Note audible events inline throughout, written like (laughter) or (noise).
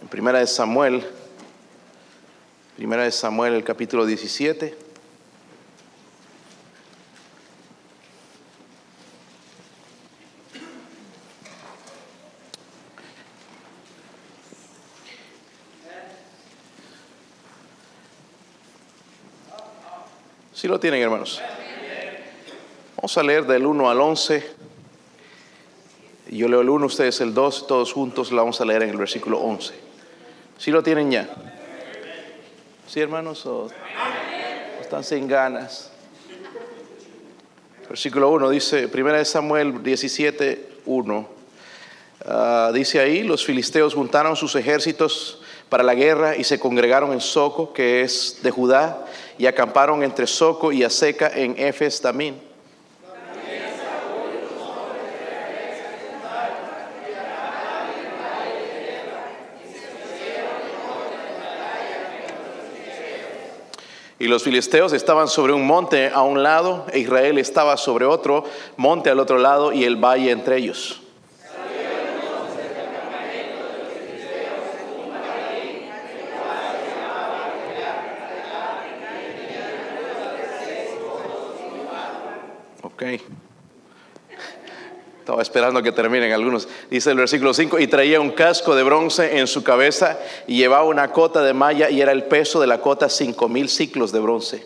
En Primera de Samuel, Primera de Samuel, el capítulo 17. Si lo tienen, hermanos. Vamos a leer del 1 al 11. Yo leo el 1, ustedes el 2, todos juntos la vamos a leer en el versículo 11. Si lo tienen ya. ¿Sí, hermanos? ¿O están sin ganas? Versículo 1 dice, primera de Samuel 17, 1. Ah, dice ahí, los filisteos juntaron sus ejércitos para la guerra y se congregaron en Soco, que es de Judá, y acamparon entre Soco y Aseca en Efes también. Y los filisteos estaban sobre un monte a un lado, e Israel estaba sobre otro monte al otro lado y el valle entre ellos. Ok. Estaba esperando que terminen algunos. Dice el versículo 5, y traía un casco de bronce en su cabeza y llevaba una cota de malla y era el peso de la cota cinco mil ciclos de bronce.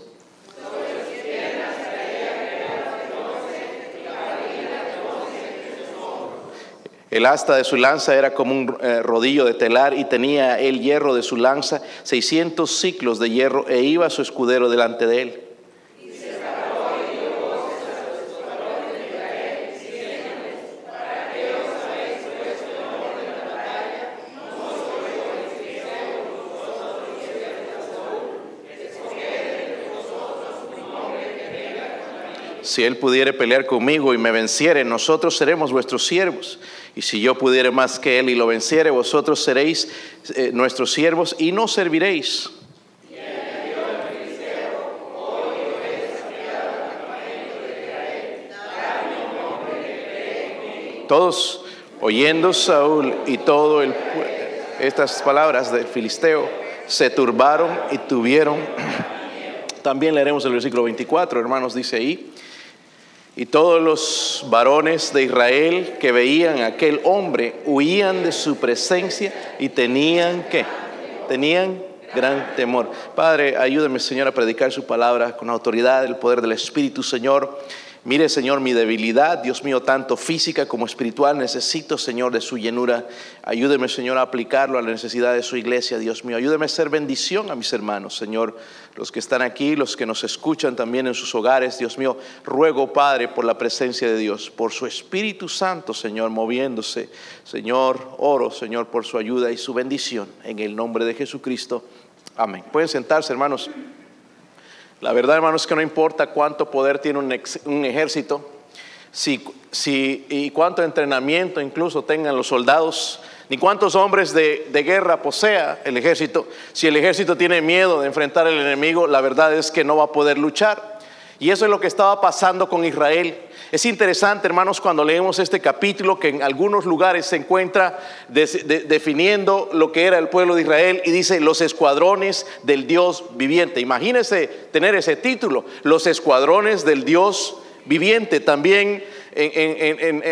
El asta de su lanza era como un eh, rodillo de telar y tenía el hierro de su lanza, 600 ciclos de hierro, e iba su escudero delante de él. Si él pudiere pelear conmigo y me venciere, nosotros seremos vuestros siervos. Y si yo pudiere más que él y lo venciere, vosotros seréis eh, nuestros siervos y no serviréis. Todos oyendo Saúl y todo el estas palabras del filisteo se turbaron y tuvieron (clears throat) también leeremos el versículo 24, hermanos, dice ahí, y todos los varones de Israel que veían a aquel hombre huían de su presencia y tenían que, tenían gran temor. Padre, ayúdame, Señor, a predicar su palabra con autoridad, el poder del Espíritu, Señor. Mire, Señor, mi debilidad, Dios mío, tanto física como espiritual, necesito, Señor, de su llenura. Ayúdeme, Señor, a aplicarlo a la necesidad de su iglesia, Dios mío. Ayúdeme a ser bendición a mis hermanos, Señor, los que están aquí, los que nos escuchan también en sus hogares, Dios mío. Ruego, Padre, por la presencia de Dios, por su Espíritu Santo, Señor, moviéndose. Señor, oro, Señor, por su ayuda y su bendición. En el nombre de Jesucristo. Amén. Pueden sentarse, hermanos. La verdad, hermanos, es que no importa cuánto poder tiene un, ejército, si, si, y cuánto entrenamiento incluso tengan los soldados, ni cuántos hombres de, de, guerra posea el ejército, si el ejército tiene miedo de enfrentar al enemigo, la verdad es que no va a poder luchar. Y eso es lo que estaba pasando con Israel. Es interesante, hermanos, cuando leemos este capítulo que en algunos lugares se encuentra definiendo lo que era el pueblo de Israel y dice los escuadrones del Dios viviente. Imagínense tener ese título, los escuadrones del Dios viviente. También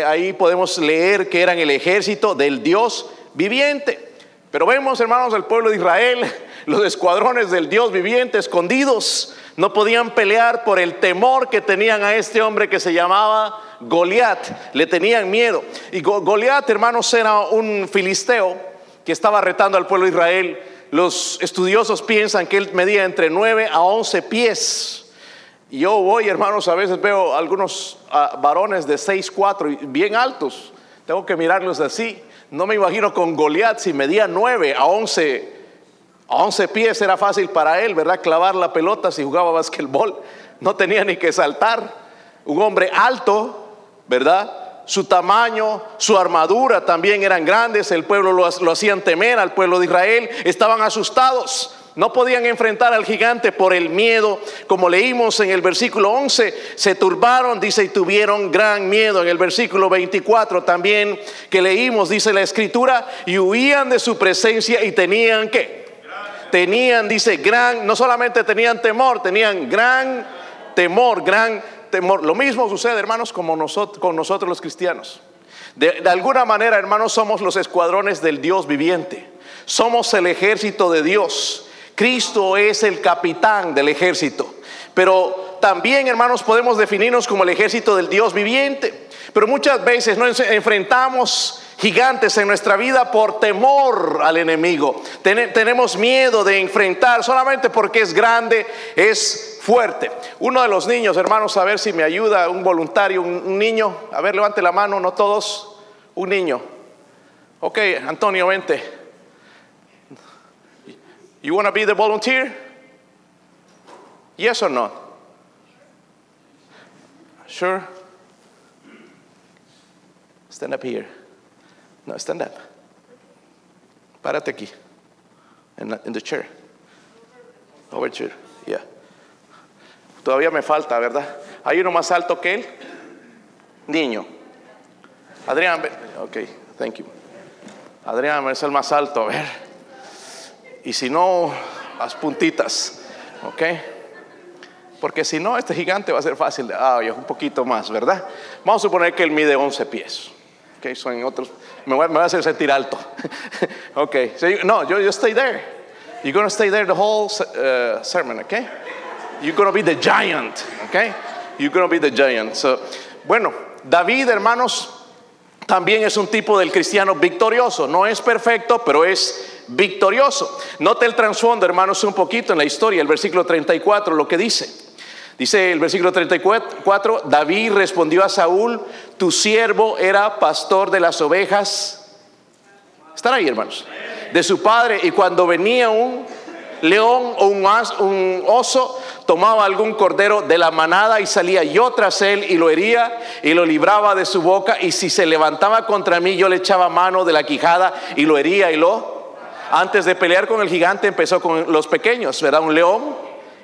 ahí podemos leer que eran el ejército del Dios viviente. Pero vemos, hermanos, el pueblo de Israel, los escuadrones del Dios viviente escondidos no podían pelear por el temor que tenían a este hombre que se llamaba Goliat. Le tenían miedo. Y Goliat, hermanos, era un filisteo que estaba retando al pueblo de Israel. Los estudiosos piensan que él medía entre 9 a 11 pies. Yo voy, hermanos, a veces veo algunos ah, varones de 6, 4, bien altos. Tengo que mirarlos así. No me imagino con Goliat si medía 9 a 11 a 11 pies era fácil para él, ¿verdad? Clavar la pelota si jugaba basquetbol. No tenía ni que saltar. Un hombre alto, ¿verdad? Su tamaño, su armadura también eran grandes. El pueblo lo, hacían temer al pueblo de Israel. Estaban asustados. No podían enfrentar al gigante por el miedo, como leímos en el versículo 11, se turbaron, dice, y tuvieron gran miedo. En el versículo 24 también que leímos, dice la escritura, y huían de su presencia y tenían que, tenían, dice, gran, no solamente tenían temor, tenían gran temor, gran temor. Lo mismo sucede, hermanos, como nosotros, con nosotros los cristianos. De, de alguna manera, hermanos, somos los escuadrones del Dios viviente. Somos el ejército de Dios. Cristo es el capitán del ejército. Pero también, hermanos, podemos definirnos como el ejército del Dios viviente. Pero muchas veces no enfrentamos gigantes en nuestra vida por temor al enemigo. tenemos miedo de enfrentar solamente porque es grande, es fuerte. Uno de los niños, hermanos, a ver si me ayuda, un voluntario, un, niño, a ver, levante la mano, no todos, un niño. Ok, Antonio, vente. You want to be the volunteer? Yes or no? Sure? Stand up here. No, stand up. Párate aquí. In the, in the chair. Over chair. Yeah. Todavía me falta, ¿verdad? ¿Hay uno más alto que él? Niño. Adrián, ok, thank you. Adrián es el más alto, a ver. Y si no, las puntitas, ¿ok? Porque si no, este gigante va a ser fácil ah, un poquito más, ¿verdad? Vamos a suponer que él mide 11 pies. Ok, son otros, me voy, a hacer sentir alto. (laughs) ok, no, yo, yo stay there. You're going to stay there the whole uh, sermon, okay? You're going to be the giant, okay? You're going to be the giant. So, bueno, David, hermanos, también es un tipo del cristiano victorioso. No es perfecto, pero es victorioso. Note el trasfondo, hermanos, un poquito en la historia, el versículo 34, lo que dice. Dice el versículo 34, David respondió a Saúl, tu siervo era pastor de las ovejas. Están ahí, hermanos. De su padre, y cuando venía un león o un, un oso, tomaba algún cordero de la manada y salía yo tras él y lo hería y lo libraba de su boca, y si se levantaba contra mí, yo le echaba mano de la quijada y lo hería y lo antes de pelear con el gigante empezó con los pequeños, ¿verdad? Un león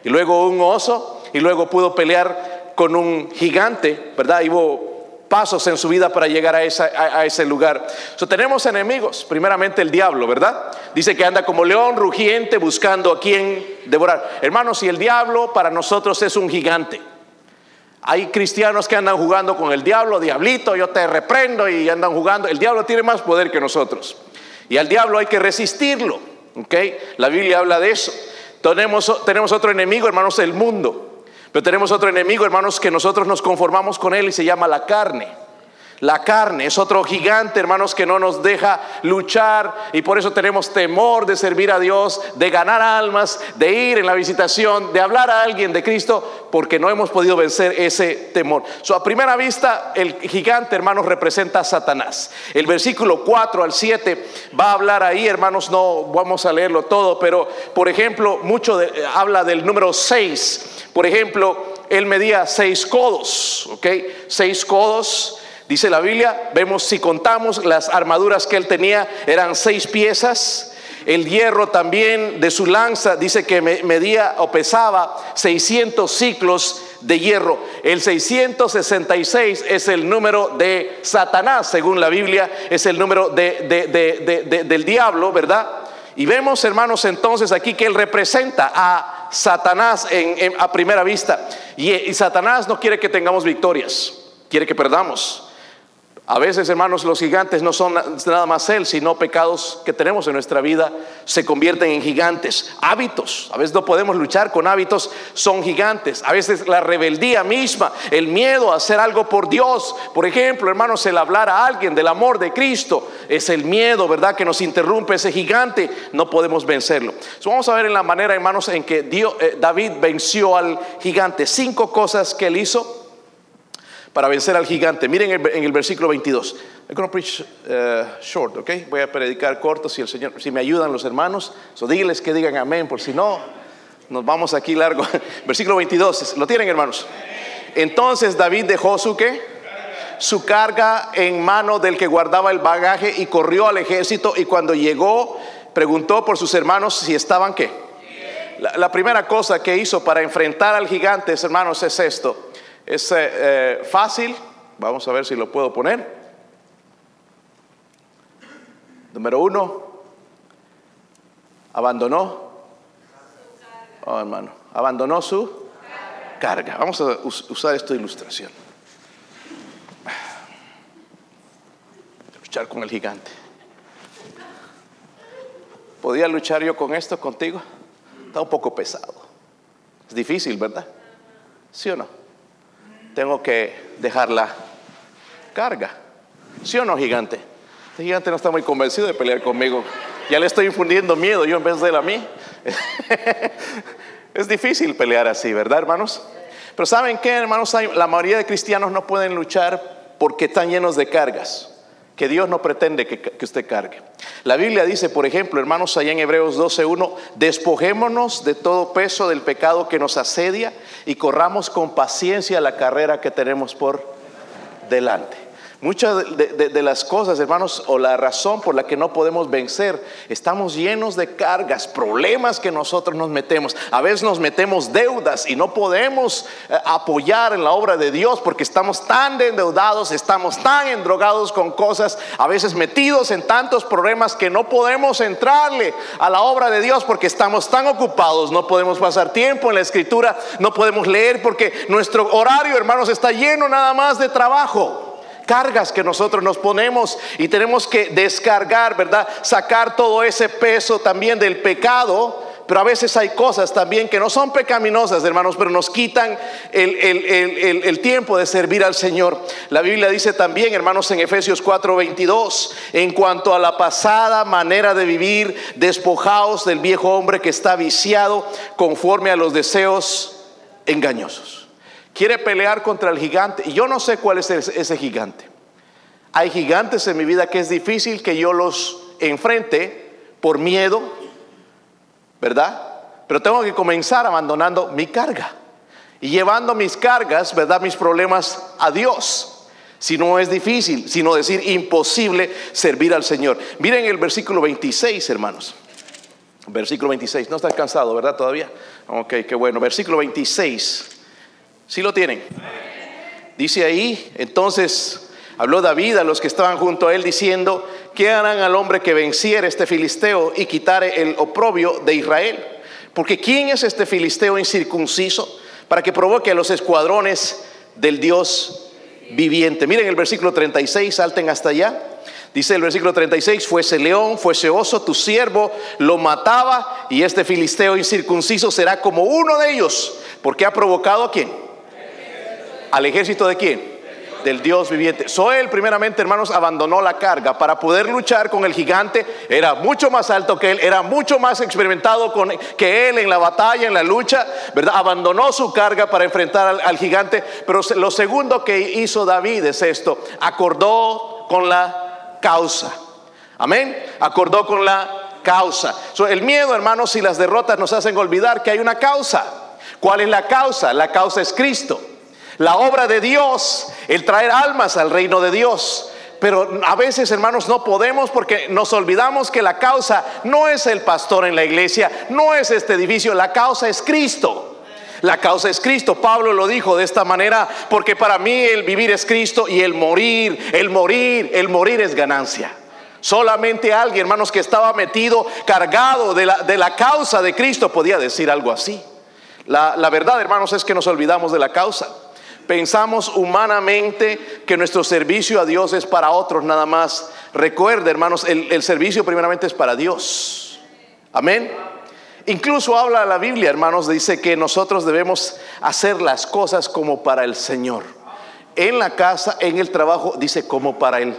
y luego un oso y luego pudo pelear con un gigante, ¿verdad? Y hubo pasos en su vida para llegar a, ese lugar. So, tenemos enemigos, primeramente el diablo, ¿verdad? Dice que anda como león rugiente buscando a quien devorar. Hermanos, y el diablo para nosotros es un gigante. Hay cristianos que andan jugando con el diablo, diablito, yo te reprendo y andan jugando. El diablo tiene más poder que nosotros. Y al diablo hay que resistirlo. ¿ok? La Biblia habla de eso. Tenemos, tenemos otro enemigo, hermanos, el mundo. Pero tenemos otro enemigo, hermanos, que nosotros nos conformamos con él y se llama la carne. La carne es otro gigante, hermanos, que no nos deja luchar y por eso tenemos temor de servir a Dios, de ganar almas, de ir en la visitación, de hablar a alguien de Cristo, porque no hemos podido vencer ese temor. So, a primera vista, el gigante, hermanos, representa a Satanás. El versículo 4 al 7 va a hablar ahí, hermanos, no vamos a leerlo todo, pero por ejemplo, mucho habla del número 6. Por ejemplo, él medía seis codos, ¿ok? Seis codos Dice la Biblia, vemos si contamos las armaduras que él tenía, eran seis piezas. El hierro también de su lanza dice que medía o pesaba 600 ciclos de hierro. El 666 es el número de Satanás, según la Biblia, es el número de, del diablo, ¿verdad? Y vemos, hermanos, entonces aquí que él representa a Satanás a primera vista. y Satanás no quiere que tengamos victorias, quiere que perdamos. A veces, hermanos, los gigantes no son nada más él, sino pecados que tenemos en nuestra vida se convierten en gigantes. Hábitos, a veces no podemos luchar con hábitos, son gigantes. A veces la rebeldía misma, el miedo a hacer algo por Dios. Por ejemplo, hermanos, el hablar a alguien del amor de Cristo es el miedo, ¿verdad? Que nos interrumpe ese gigante, no podemos vencerlo. vamos a ver en la manera, hermanos, en que eh, David venció al gigante. Cinco cosas que él hizo para vencer al gigante. Miren en el, versículo 22. I'm going preach uh, short. Voy a predicar corto si el Señor, si me ayudan los hermanos. So díganles que digan amén, por si no, nos vamos aquí largo. (laughs) versículo 22. ¿Lo tienen, hermanos? Entonces David dejó su qué? Su carga en mano del que guardaba el bagaje y corrió al ejército y cuando llegó preguntó por sus hermanos si estaban qué? La, primera cosa que hizo para enfrentar al gigante, hermanos, es esto. Es eh, eh, fácil, vamos a ver si lo puedo poner. Número uno, abandonó, oh hermano, abandonó su carga. Vamos a usar esta ilustración. Luchar con el gigante. ¿Podía luchar yo con esto contigo? Está un poco pesado. Es difícil, ¿verdad? ¿Sí o no? Tengo que dejar la carga. ¿Sí o no, gigante? Este gigante no está muy convencido de pelear conmigo. Ya le estoy infundiendo miedo yo en vez de él a mí. (laughs) es difícil pelear así, ¿verdad, hermanos? Pero ¿saben qué, hermanos? La mayoría de cristianos no pueden luchar porque están llenos de cargas que Dios no pretende que, usted cargue. La Biblia dice, por ejemplo, hermanos, allá en Hebreos 12.1, despojémonos de todo peso del pecado que nos asedia y corramos con paciencia la carrera que tenemos por delante. Muchas de, las cosas, hermanos, o la razón por la que no podemos vencer, estamos llenos de cargas, problemas que nosotros nos metemos. A veces nos metemos deudas y no podemos eh, apoyar en la obra de Dios porque estamos tan endeudados, estamos tan endrogados con cosas, a veces metidos en tantos problemas que no podemos entrarle a la obra de Dios porque estamos tan ocupados, no podemos pasar tiempo en la escritura, no podemos leer porque nuestro horario, hermanos, está lleno nada más de trabajo cargas que nosotros nos ponemos y tenemos que descargar, ¿verdad? Sacar todo ese peso también del pecado. Pero a veces hay cosas también que no son pecaminosas, hermanos, pero nos quitan el, tiempo de servir al Señor. La Biblia dice también, hermanos, en Efesios 4:22, en cuanto a la pasada manera de vivir, despojaos del viejo hombre que está viciado conforme a los deseos engañosos quiere pelear contra el gigante. Y yo no sé cuál es ese gigante. Hay gigantes en mi vida que es difícil que yo los enfrente por miedo, ¿verdad? Pero tengo que comenzar abandonando mi carga y llevando mis cargas, ¿verdad? Mis problemas a Dios. Si no es difícil, sino decir imposible servir al Señor. Miren el versículo 26, hermanos. Versículo 26. No está cansado, ¿verdad? Todavía. Ok, qué bueno. Versículo 26. ¿Sí lo tienen? Dice ahí, entonces habló David a los que estaban junto a él diciendo, ¿qué harán al hombre que venciere este filisteo y quitare el oprobio de Israel? Porque ¿quién es este filisteo incircunciso para que provoque a los escuadrones del Dios viviente? Miren el versículo 36, salten hasta allá. Dice el versículo 36, fuese león, fuese oso, tu siervo lo mataba y este filisteo incircunciso será como uno de ellos, porque ha provocado a quién? ¿Al ejército de quién? Del Dios viviente. Soel, primeramente, hermanos, abandonó la carga para poder luchar con el gigante. Era mucho más alto que él, era mucho más experimentado que él en la batalla, en la lucha, ¿verdad? Abandonó su carga para enfrentar al, al gigante. Pero lo segundo que hizo David es esto: acordó con la causa. Amén. Acordó con la causa. el miedo, hermanos, y las derrotas nos hacen olvidar que hay una causa. ¿Cuál es la causa? La causa es Cristo la obra de Dios, el traer almas al reino de Dios. Pero a veces, hermanos, no podemos porque nos olvidamos que la causa no es el pastor en la iglesia, no es este edificio, la causa es Cristo. La causa es Cristo. Pablo lo dijo de esta manera, porque para mí el vivir es Cristo y el morir, el morir, el morir es ganancia. Solamente alguien, hermanos, que estaba metido, cargado de la, de la causa de Cristo, podía decir algo así. La, la verdad, hermanos, es que nos olvidamos de la causa. Pensamos humanamente que nuestro servicio a Dios es para otros nada más. Recuerde, hermanos, el, servicio primeramente es para Dios. Amén. Incluso habla la Biblia, hermanos, dice que nosotros debemos hacer las cosas como para el Señor. En la casa, en el trabajo, dice como para Él.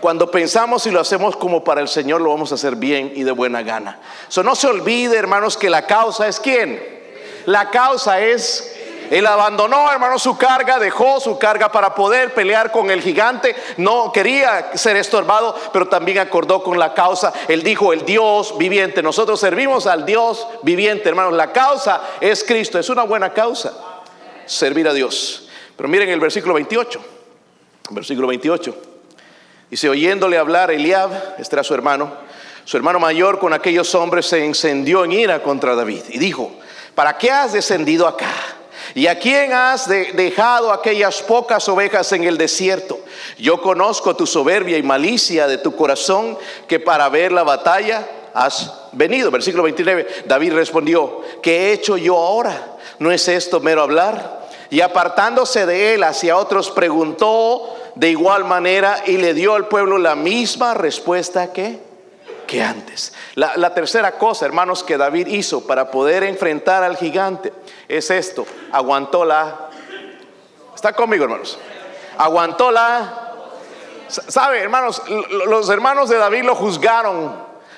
Cuando pensamos y lo hacemos como para el Señor, lo vamos a hacer bien y de buena gana. So, no se olvide, hermanos, que la causa es quién. La causa es él abandonó, hermano, su carga, dejó su carga para poder pelear con el gigante. No quería ser estorbado, pero también acordó con la causa. Él dijo, el Dios viviente. Nosotros servimos al Dios viviente, hermanos. La causa es Cristo. Es una buena causa servir a Dios. Pero miren el versículo 28. Versículo 28. Dice, oyéndole hablar Eliab, este era su hermano, Su hermano mayor con aquellos hombres se encendió en ira contra David y dijo, ¿para qué has descendido acá? ¿Y a quién has dejado aquellas pocas ovejas en el desierto? Yo conozco tu soberbia y malicia de tu corazón que para ver la batalla has venido. Versículo 29, David respondió, ¿qué he hecho yo ahora? ¿No es esto mero hablar? Y apartándose de él hacia otros, preguntó de igual manera y le dio al pueblo la misma respuesta que, que antes. La, tercera cosa, hermanos, que David hizo para poder enfrentar al gigante es esto, aguantó la... ¿Está conmigo, hermanos? Aguantó la... ¿Sabe, hermanos? Los hermanos de David lo juzgaron,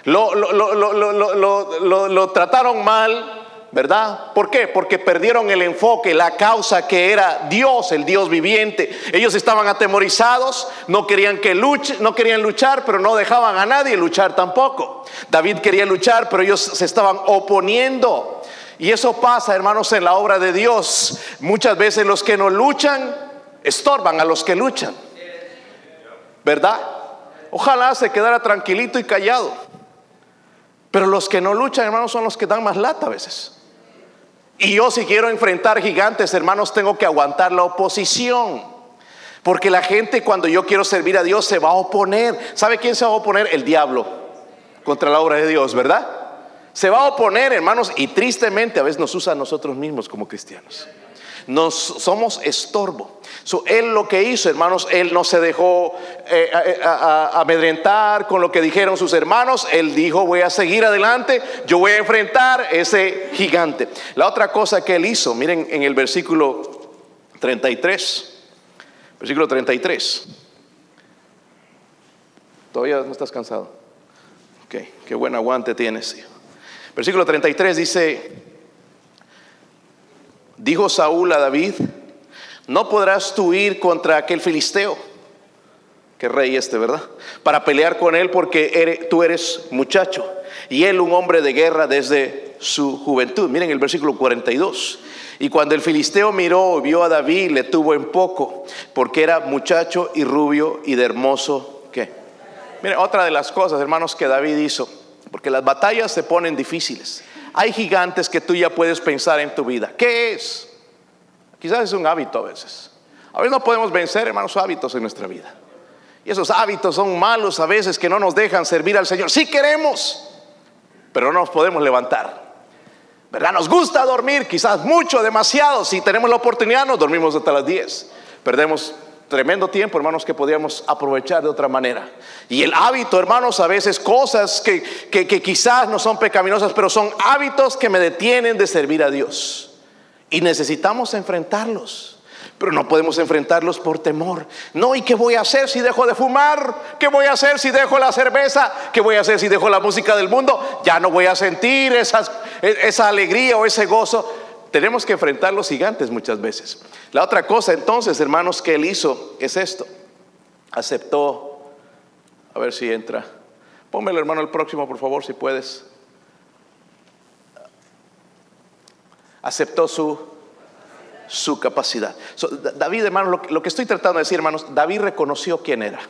lo, lo, lo trataron mal, ¿verdad? ¿Por qué? Porque perdieron el enfoque, la causa que era Dios, el Dios viviente. Ellos estaban atemorizados, no querían que luche, no querían luchar, pero no dejaban a nadie luchar tampoco. David quería luchar, pero ellos se estaban oponiendo. Y eso pasa, hermanos, en la obra de Dios. Muchas veces los que no luchan estorban a los que luchan. ¿Verdad? Ojalá se quedara tranquilito y callado. Pero los que no luchan, hermanos, son los que dan más lata a veces. Y yo si quiero enfrentar gigantes, hermanos, tengo que aguantar la oposición. Porque la gente cuando yo quiero servir a Dios se va a oponer. ¿Sabe quién se va a oponer? El diablo contra la obra de Dios, ¿verdad? Se va a oponer, hermanos, y tristemente a veces nos usa a nosotros mismos como cristianos. Nos somos estorbo. él lo que hizo, hermanos, él no se dejó eh, amedrentar con lo que dijeron sus hermanos. Él dijo, voy a seguir adelante, yo voy a enfrentar ese gigante. La otra cosa que él hizo, miren en el versículo 33, versículo 33. Todavía no estás cansado. Ok, qué buen aguante tienes. Versículo 33 dice, dijo Saúl a David, no podrás tú ir contra aquel filisteo, que rey este, ¿verdad? Para pelear con él porque tú eres muchacho y él un hombre de guerra desde su juventud. Miren el versículo 42. Y cuando el filisteo miró, vio a David, le tuvo en poco, porque era muchacho y rubio y de hermoso, ¿qué? Miren, otra de las cosas, hermanos, que David hizo porque las batallas se ponen difíciles. Hay gigantes que tú ya puedes pensar en tu vida. ¿Qué es? Quizás es un hábito a veces. A veces no podemos vencer, hermanos, hábitos en nuestra vida. Y esos hábitos son malos a veces que no nos dejan servir al Señor. Sí queremos, pero no nos podemos levantar. ¿Verdad? Nos gusta dormir, quizás mucho, demasiado. Si tenemos la oportunidad, nos dormimos hasta las 10. Perdemos Tremendo tiempo, hermanos, que podíamos aprovechar de otra manera. Y el hábito, hermanos, a veces cosas que, que, quizás no son pecaminosas, pero son hábitos que me detienen de servir a Dios. Y necesitamos enfrentarlos. Pero no podemos enfrentarlos por temor. No, ¿y qué voy a hacer si dejo de fumar? ¿Qué voy a hacer si dejo la cerveza? ¿Qué voy a hacer si dejo la música del mundo? Ya no voy a sentir esas, esa alegría o ese gozo tenemos que enfrentar los gigantes muchas veces. La otra cosa entonces, hermanos, que él hizo es esto. Aceptó, a ver si entra. Pónmelo hermano el próximo, por favor, si puedes. Aceptó su, su capacidad. David, hermano, lo, lo que estoy tratando de decir, hermanos, David reconoció quién era.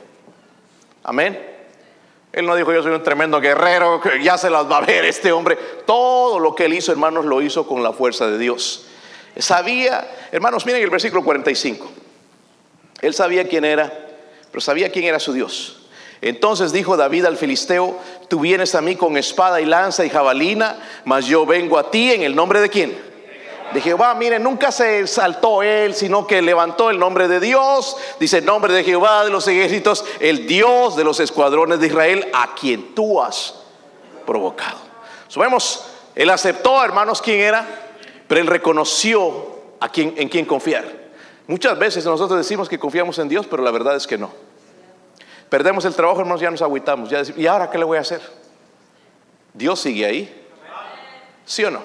Amén. Él no dijo, yo soy un tremendo guerrero, que ya se las va a ver este hombre. Todo lo que él hizo, hermanos, lo hizo con la fuerza de Dios. Sabía, hermanos, miren el versículo 45. Él sabía quién era, pero sabía quién era su Dios. Entonces dijo David al filisteo, tú vienes a mí con espada y lanza y jabalina, mas yo vengo a ti en el nombre de quién? de Jehová. Miren, nunca se saltó él, sino que levantó el nombre de Dios. Dice el nombre de Jehová de los ejércitos, el Dios de los escuadrones de Israel, a quien tú has provocado. Sabemos, él aceptó, hermanos, quién era, pero él reconoció en quién confiar. Muchas veces nosotros decimos que confiamos en Dios, pero la verdad es que no. Perdemos el trabajo, hermanos, ya nos agüitamos. ¿y ahora qué le voy a hacer? Dios sigue ahí. ¿Sí o no?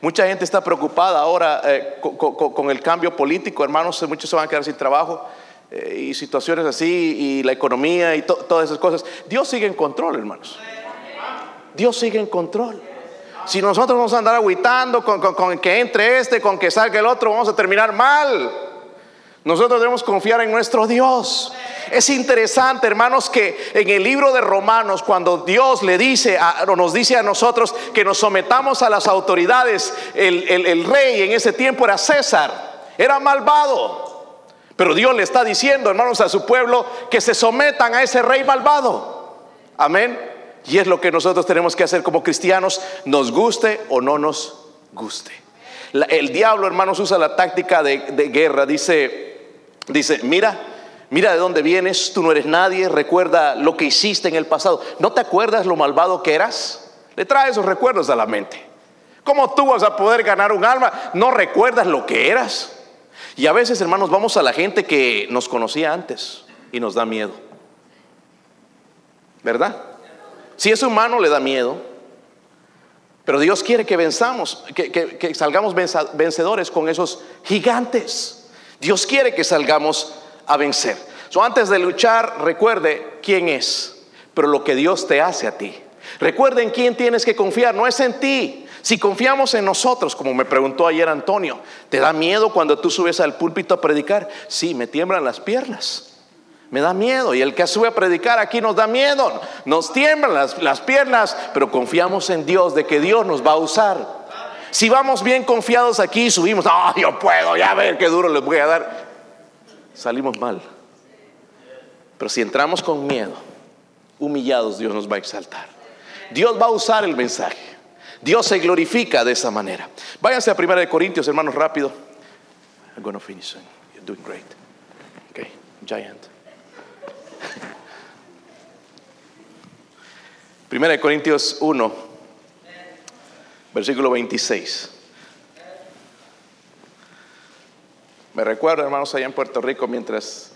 Mucha gente está preocupada ahora eh, con, el cambio político, hermanos, muchos se van a quedar sin trabajo eh, y situaciones así, y la economía y todas esas cosas. Dios sigue en control, hermanos. Dios sigue en control. Si nosotros vamos a andar aguitando con, que entre este, con que salga el otro, vamos a terminar mal. Nosotros debemos confiar en nuestro Dios. Es interesante, hermanos, que en el libro de Romanos, cuando Dios le dice, o nos dice a nosotros que nos sometamos a las autoridades, el, el rey en ese tiempo era César, era malvado. Pero Dios le está diciendo, hermanos, a su pueblo que se sometan a ese rey malvado. Amén. Y es lo que nosotros tenemos que hacer como cristianos, nos guste o no nos guste. el diablo, hermanos, usa la táctica de, de guerra. Dice, dice, mira, mira de dónde vienes, tú no eres nadie, recuerda lo que hiciste en el pasado. ¿No te acuerdas lo malvado que eras? Le trae esos recuerdos a la mente. ¿Cómo tú vas a poder ganar un alma? ¿No recuerdas lo que eras? Y a veces, hermanos, vamos a la gente que nos conocía antes y nos da miedo. ¿Verdad? Si es humano, le da miedo. Pero Dios quiere que venzamos, que, salgamos vencedores con esos gigantes. Dios quiere que salgamos a vencer. So, antes de luchar, recuerde quién es, pero lo que Dios te hace a ti. Recuerde en quién tienes que confiar, no es en ti. Si confiamos en nosotros, como me preguntó ayer Antonio, ¿te da miedo cuando tú subes al púlpito a predicar? Sí, me tiemblan las piernas. Me da miedo. Y el que sube a predicar aquí nos da miedo. Nos tiemblan las, las piernas, pero confiamos en Dios de que Dios nos va a usar. Si vamos bien confiados aquí, subimos, no, yo puedo, ya ver qué duro les voy a dar. Salimos mal. Pero si entramos con miedo, humillados, Dios nos va a exaltar. Dios va a usar el mensaje. Dios se glorifica de esa manera. Váyanse a 1 Corintios, hermanos, rápido. I'm going to finish. You're doing great. Okay, giant. Primera de Corintios 1, versículo 26. Me recuerdo, hermanos, allá en Puerto Rico, mientras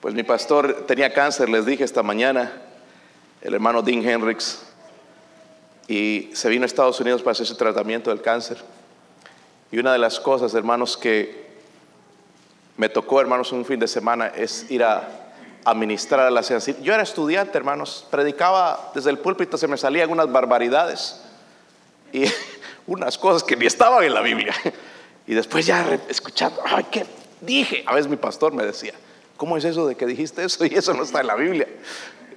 pues mi pastor tenía cáncer, les dije esta mañana, el hermano Dean Hendricks, y se vino a Estados Unidos para hacer su tratamiento del cáncer. Y una de las cosas, hermanos, que me tocó, hermanos, un fin de semana es ir a administrar a la ciencia. Yo era estudiante, hermanos, predicaba desde el púlpito, se me salían unas barbaridades y (laughs) unas cosas que ni estaban en la Biblia. (laughs) Y después ya escuchando, ay, ¿qué dije? A veces mi pastor me decía, ¿cómo es eso de que dijiste eso (laughs) y eso no está en la Biblia?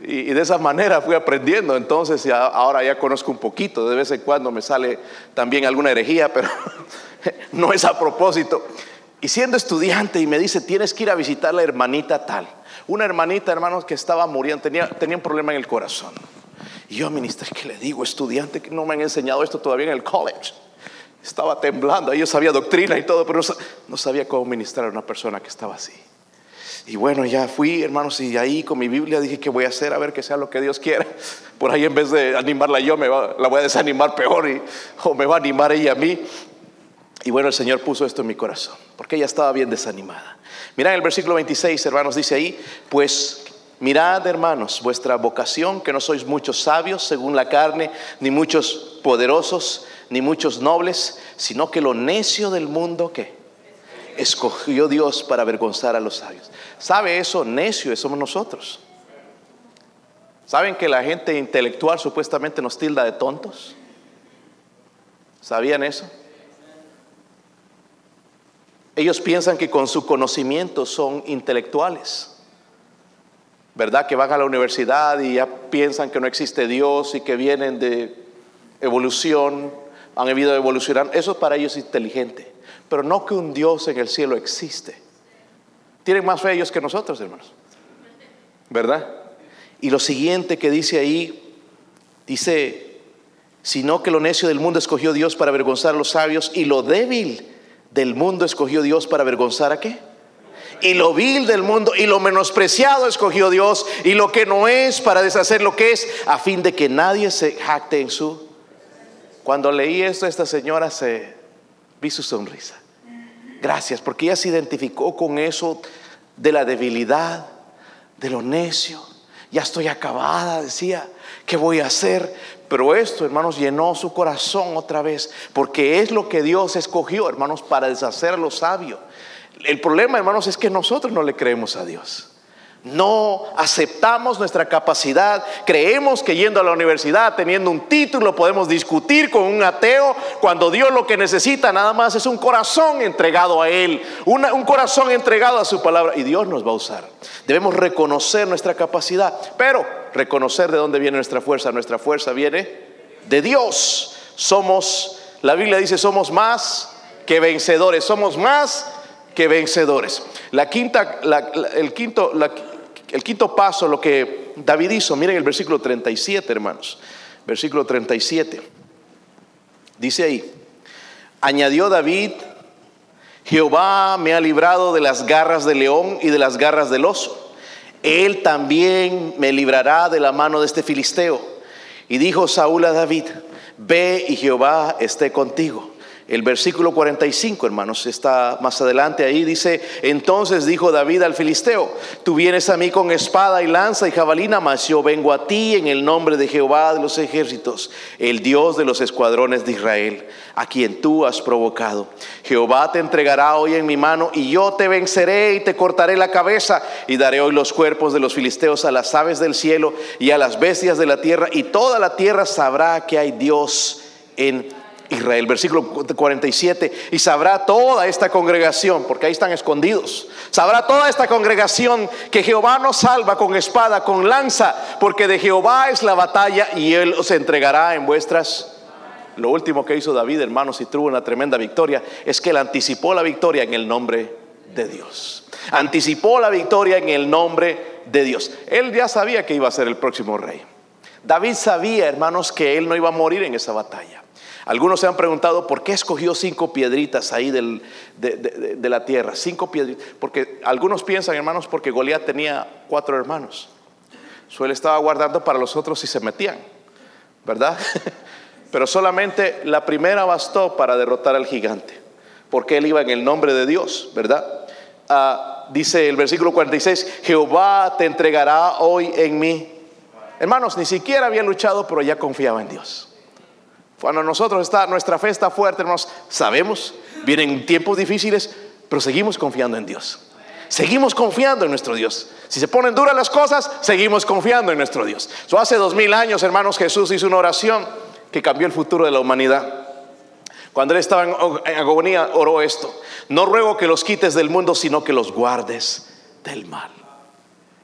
Y, de esa manera fui aprendiendo, entonces ya, ahora ya conozco un poquito, de vez en cuando me sale también alguna herejía, pero no es a propósito. Y siendo estudiante y me dice, tienes que ir a visitar la hermanita tal. Una hermanita, hermanos, que estaba muriendo, tenía, tenía un problema en el corazón. Y yo, ministro, ¿qué le digo? Estudiante que no me han enseñado esto todavía en el college. Estaba temblando, yo sabía doctrina y todo, pero no, sabía cómo ministrar a una persona que estaba así. Y bueno, ya fui, hermanos, y ahí con mi Biblia dije, ¿qué voy a hacer? A ver que sea lo que Dios quiera. Por ahí en vez de animarla yo, me la voy a desanimar peor o me va a animar ella a mí. Y bueno, el Señor puso esto en mi corazón, porque ella estaba bien desanimada. Mirad el versículo 26, hermanos, dice ahí, pues mirad, hermanos, vuestra vocación, que no sois muchos sabios según la carne, ni muchos poderosos, ni muchos nobles, sino que lo necio del mundo que escogió Dios para avergonzar a los sabios. ¿Sabe eso? Necio somos nosotros. ¿Saben que la gente intelectual supuestamente nos tilda de tontos? ¿Sabían eso? Ellos piensan que con su conocimiento son intelectuales. ¿Verdad? Que van a la universidad y ya piensan que no existe Dios y que vienen de evolución, han habido evolucionar. Eso para ellos es inteligente. Pero no que un Dios en el cielo existe. Tienen más fe ellos que nosotros, hermanos. ¿Verdad? Y lo siguiente que dice ahí, dice, sino que lo necio del mundo escogió Dios para avergonzar a los sabios y lo débil del mundo escogió Dios para avergonzar a qué? Y lo vil del mundo y lo menospreciado escogió Dios y lo que no es para deshacer lo que es a fin de que nadie se jacte en su. Cuando leí esto, esta señora se vi su sonrisa. Gracias, porque ella se identificó con eso de la debilidad, de lo necio. Ya estoy acabada, decía, ¿qué voy a hacer? Pero esto, hermanos, llenó su corazón otra vez, porque es lo que Dios escogió, hermanos, para deshacer a los sabios. El problema, hermanos, es que nosotros no le creemos a Dios. No aceptamos nuestra capacidad. Creemos que yendo a la universidad, teniendo un título, podemos discutir con un ateo cuando Dios lo que necesita nada más es un corazón entregado a Él, un corazón entregado a su palabra. Y Dios nos va a usar. Debemos reconocer nuestra capacidad, pero reconocer de dónde viene nuestra fuerza. Nuestra fuerza viene de Dios. Somos, la Biblia dice, somos más que vencedores. Somos más que vencedores. La quinta, el quinto, el quinto paso, lo que David hizo, miren el versículo 37, hermanos. Versículo 37. Dice ahí, añadió David, Jehová me ha librado de las garras del león y de las garras del oso. Él también me librará de la mano de este filisteo. Y dijo Saúl a David, ve y Jehová esté contigo. El versículo 45, hermanos, está más adelante ahí, dice, entonces dijo David al filisteo, tú vienes a mí con espada y lanza y jabalina, mas yo vengo a ti en el nombre de Jehová de los ejércitos, el Dios de los escuadrones de Israel, a quien tú has provocado. Jehová te entregará hoy en mi mano y yo te venceré y te cortaré la cabeza y daré hoy los cuerpos de los filisteos a las aves del cielo y a las bestias de la tierra y toda la tierra sabrá que hay Dios en Israel, versículo 47, y sabrá toda esta congregación, porque ahí están escondidos, sabrá toda esta congregación que Jehová nos salva con espada, con lanza, porque de Jehová es la batalla y él os entregará en vuestras... Lo último que hizo David, hermanos, y tuvo una tremenda victoria, es que él anticipó la victoria en el nombre de Dios. Anticipó la victoria en el nombre de Dios. Él ya sabía que iba a ser el próximo rey. David sabía, hermanos, que él no iba a morir en esa batalla. Algunos se han preguntado por qué escogió cinco piedritas ahí de, la tierra. Cinco piedritas. Porque algunos piensan, hermanos, porque Goliat tenía cuatro hermanos. Su él estaba guardando para los otros si se metían, ¿verdad? (laughs) Pero solamente la primera bastó para derrotar al gigante. Porque él iba en el nombre de Dios, ¿verdad? Ah, dice el versículo 46, Jehová te entregará hoy en mí. Hermanos, ni siquiera había luchado, pero ya confiaba en Dios. Cuando nosotros está, nuestra fe está fuerte, hermanos, sabemos, vienen tiempos difíciles, pero seguimos confiando en Dios. Seguimos confiando en nuestro Dios. Si se ponen duras las cosas, seguimos confiando en nuestro Dios. hace dos mil años, hermanos, Jesús hizo una oración que cambió el futuro de la humanidad. Cuando él estaba en agonía, oró esto. No ruego que los quites del mundo, sino que los guardes del mal.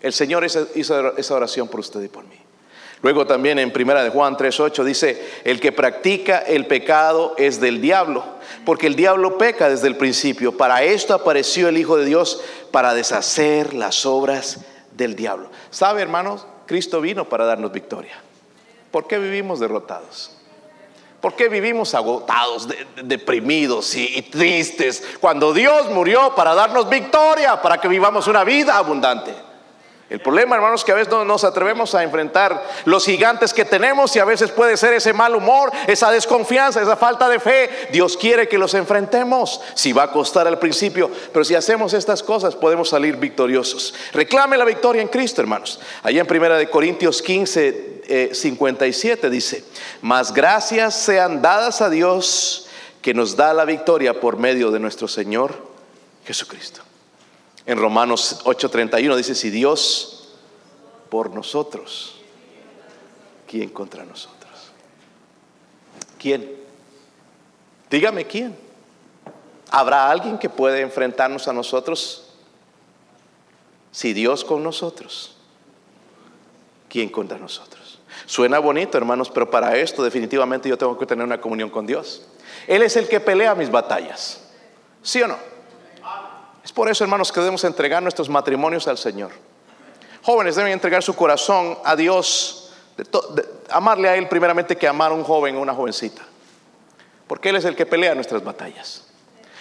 El Señor hizo esa oración por usted y por mí. Luego también en Primera de Juan 3:8 dice, "El que practica el pecado es del diablo, porque el diablo peca desde el principio. Para esto apareció el Hijo de Dios para deshacer las obras del diablo." ¿Sabe, hermanos? Cristo vino para darnos victoria. ¿Por qué vivimos derrotados? ¿Por qué vivimos agotados, deprimidos y tristes cuando Dios murió para darnos victoria, para que vivamos una vida abundante? El problema, hermanos, que a veces no nos atrevemos a enfrentar los gigantes que tenemos y a veces puede ser ese mal humor, esa desconfianza, esa falta de fe. Dios quiere que los enfrentemos. Si va a costar al principio, pero si hacemos estas cosas podemos salir victoriosos. Reclame la victoria en Cristo, hermanos. Allá en Primera de Corintios 15, 57 eh, dice, "Mas gracias sean dadas a Dios que nos da la victoria por medio de nuestro Señor Jesucristo." En Romanos 8:31 dice, si Dios por nosotros, ¿quién contra nosotros? ¿Quién? Dígame quién. ¿Habrá alguien que puede enfrentarnos a nosotros? Si Dios con nosotros, ¿quién contra nosotros? Suena bonito, hermanos, pero para esto definitivamente yo tengo que tener una comunión con Dios. Él es el que pelea mis batallas. ¿Sí o no? Es por eso, hermanos, que debemos entregar nuestros matrimonios al Señor. Jóvenes deben entregar su corazón a Dios, amarle a Él primeramente que amar a un joven o una jovencita. Porque Él es el que pelea nuestras batallas.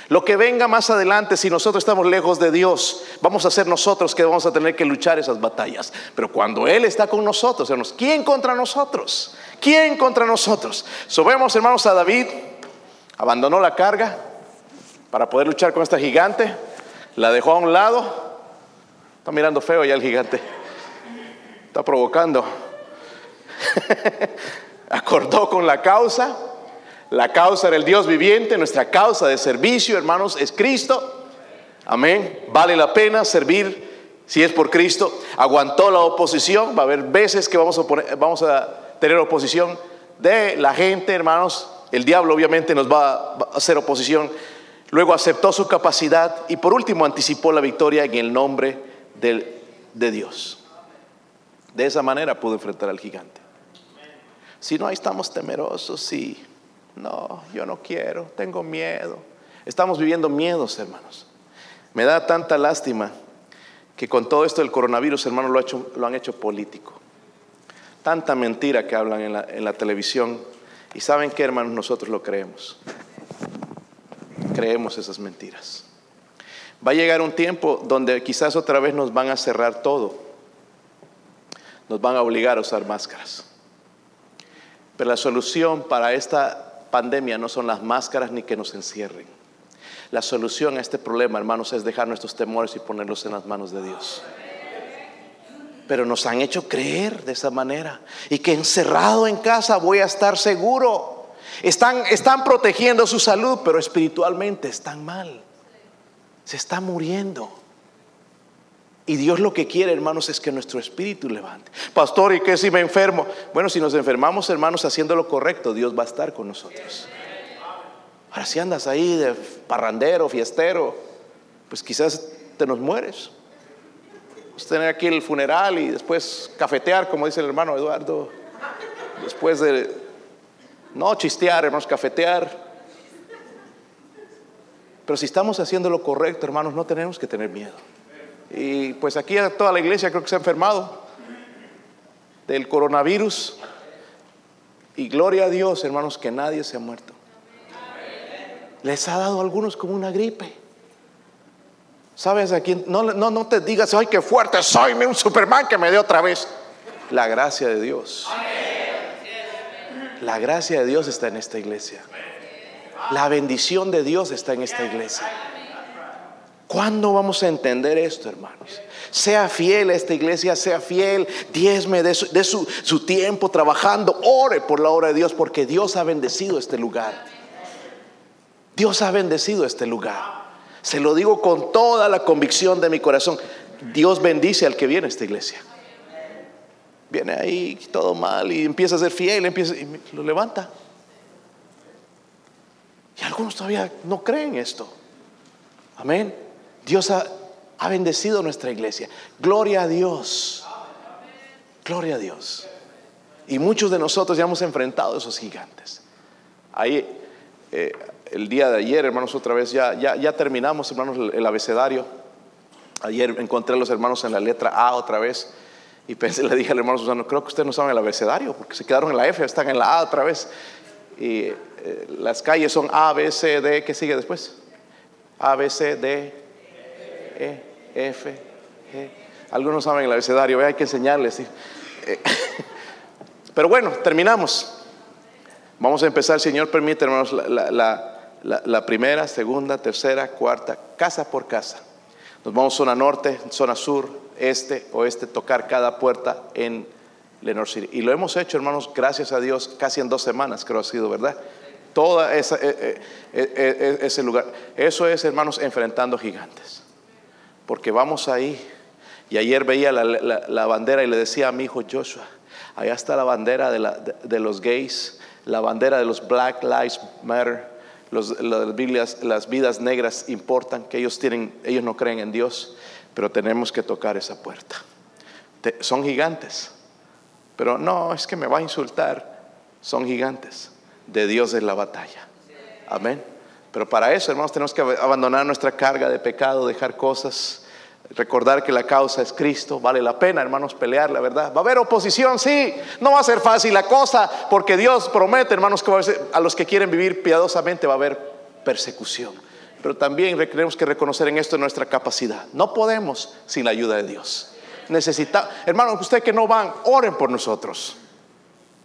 Lo que venga más adelante, si nosotros estamos lejos de Dios, vamos a ser nosotros que vamos a tener que luchar esas batallas. Pero cuando Él está con nosotros, hermanos, ¿quién contra nosotros? ¿Quién contra nosotros? Sobemos, hermanos, a David, abandonó la carga para poder luchar con esta gigante la dejó a un lado. Está mirando feo ya el gigante. Está provocando. (laughs) Acordó con la causa. La causa era el Dios viviente. Nuestra causa de servicio, hermanos, es Cristo. Amén. Vale la pena servir Si es por Cristo, aguantó la oposición. Va a haber veces que vamos a, vamos a tener oposición de la gente, hermanos. El diablo obviamente nos va a hacer oposición. Luego aceptó su capacidad y por último anticipó la victoria en el nombre de Dios. De esa manera pudo enfrentar al gigante. Si no, ahí estamos temerosos, sí. No, yo no quiero, tengo miedo. Estamos viviendo miedos, hermanos. Me da tanta lástima que con todo esto del coronavirus, hermanos, lo, lo han hecho político. Tanta mentira que hablan en la, en la televisión. Y saben que, hermanos, nosotros lo creemos. Creemos esas mentiras. Va a llegar un tiempo donde quizás otra vez nos van a cerrar todo. Nos van a obligar a usar máscaras. Pero la solución para esta pandemia no son las máscaras ni que nos encierren. La solución a este problema, hermanos, es dejar nuestros temores y ponerlos en las manos de Dios. Pero nos han hecho creer de esa manera. Y que encerrado en casa voy a estar seguro. Están, están protegiendo su salud, pero espiritualmente están mal se está muriendo. Y Dios lo que quiere, hermanos, es que nuestro espíritu levante. Pastor, ¿y qué si me enfermo? Bueno, si nos enfermamos, hermanos, haciendo lo correcto, Dios va a estar con nosotros. Ahora, si andas ahí de parrandero, fiestero, pues quizás te nos mueres. Vamos a tener aquí el funeral y después cafetear, como dice el hermano Eduardo. Después de, no chistear, hermanos, cafetear pero si estamos haciendo lo correcto, hermanos, no tenemos que tener miedo. Y pues aquí toda la iglesia creo que se ha enfermado del coronavirus. Y gloria a Dios, hermanos, que nadie se ha muerto. Les ha dado a algunos como una gripe. ¿Sabes a quién? No, no, no te digas, ay, qué fuerte soy, un Superman que me dé otra vez. La gracia de Dios. La gracia de Dios está en esta iglesia. La bendición de Dios está en esta iglesia. ¿Cuándo vamos a entender esto, hermanos? Sea fiel a esta iglesia, sea fiel, diezme de, su, su, tiempo trabajando, ore por la obra de Dios, porque Dios ha bendecido este lugar. Dios ha bendecido este lugar. Se lo digo con toda la convicción de mi corazón. Dios bendice al que viene a esta iglesia. Viene ahí todo mal y empieza a ser fiel, empieza, y lo levanta. Y algunos todavía no creen esto. Amén. Dios ha, bendecido nuestra iglesia. Gloria a Dios. Gloria a Dios. Y muchos de nosotros ya hemos enfrentado a esos gigantes. Ahí, eh, el día de ayer, hermanos, otra vez ya, ya, ya terminamos, hermanos, el, abecedario. Ayer encontré a los hermanos en la letra A otra vez. Y pensé, le dije al hermano Susano, creo que ustedes no saben el abecedario, porque se quedaron en la F, están en la A otra vez. Y eh, las calles son A, B, C, D, ¿qué sigue después? A, B, C, D, E, F, G. Algunos saben el abecedario, hay que enseñarles. Eh, (laughs) pero bueno, terminamos. Vamos a empezar, Señor, permite, hermanos, la, primera, segunda, tercera, cuarta, casa por casa. Nos vamos zona norte, zona sur, este, oeste, tocar cada puerta en Lenor City. Y lo hemos hecho, hermanos, gracias a Dios, casi en dos semanas, creo ha sido, ¿verdad? Toda esa, eh, eh, eh, ese lugar. Eso es, hermanos, enfrentando gigantes. Porque vamos ahí. Y ayer veía la, bandera y le decía a mi hijo Joshua, allá está la bandera de, los gays, la bandera de los Black Lives Matter, los, las, las vidas negras importan, que ellos, tienen, ellos no creen en Dios, pero tenemos que tocar esa puerta. son gigantes, pero no, es que me va a insultar, son gigantes de Dios es la batalla. Amén. Pero para eso, hermanos, tenemos que abandonar nuestra carga de pecado, dejar cosas, recordar que la causa es Cristo. Vale la pena, hermanos, pelear, la verdad. Va a haber oposición, sí. No va a ser fácil la cosa, porque Dios promete, hermanos, que a los que quieren vivir piadosamente va a haber persecución. Pero también tenemos que reconocer en esto nuestra capacidad. No podemos sin la ayuda de Dios. Necesita, hermanos, ustedes que no van, oren por nosotros.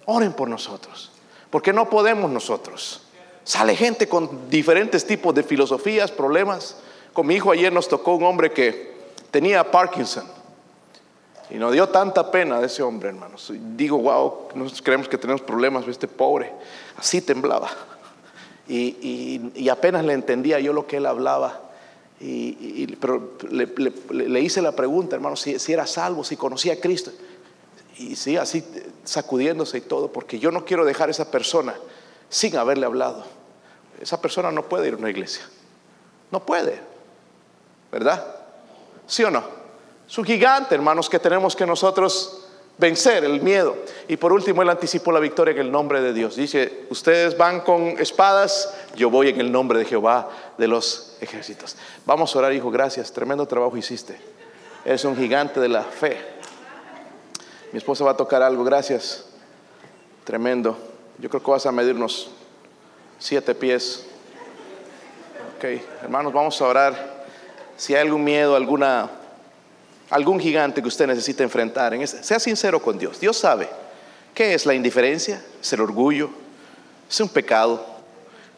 Oren por nosotros. Porque no podemos nosotros. Sale gente con diferentes tipos de filosofías, problemas. Con mi hijo ayer nos tocó un hombre que tenía Parkinson. Y nos dio tanta pena de ese hombre, hermanos. digo, wow, nosotros creemos que tenemos problemas, este pobre. Así temblaba. Y, y, apenas le entendía yo lo que él hablaba. Y, pero le, hice la pregunta, hermano, si, si, era salvo, si conocía a Cristo. Y sí, así sacudiéndose y todo, porque yo no quiero dejar a esa persona sin haberle hablado. Esa persona no puede ir a una iglesia. No puede. ¿Verdad? ¿Sí o no? Es un gigante, hermanos, que tenemos que nosotros vencer el miedo. Y por último, él anticipó la victoria en el nombre de Dios. Dice, ustedes van con espadas, yo voy en el nombre de Jehová de los ejércitos. Vamos a orar, hijo, gracias, tremendo trabajo hiciste. Eres un gigante de la fe. Mi esposa va a tocar algo, gracias. Tremendo. Yo creo que vas a medirnos siete pies. Ok, hermanos, vamos a orar. Si hay algún miedo, alguna algún gigante que usted necesita enfrentar, sea sincero con Dios. Dios sabe qué es la indiferencia, es el orgullo, es un pecado,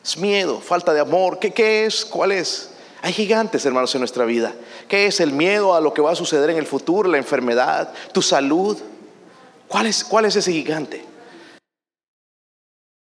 es miedo, falta de amor. ¿Qué, qué es? ¿Cuál es? Hay gigantes, hermanos, en nuestra vida. ¿Qué es el miedo a lo que va a suceder en el futuro, la enfermedad, tu salud? ¿Cuál es, cuál es ese gigante?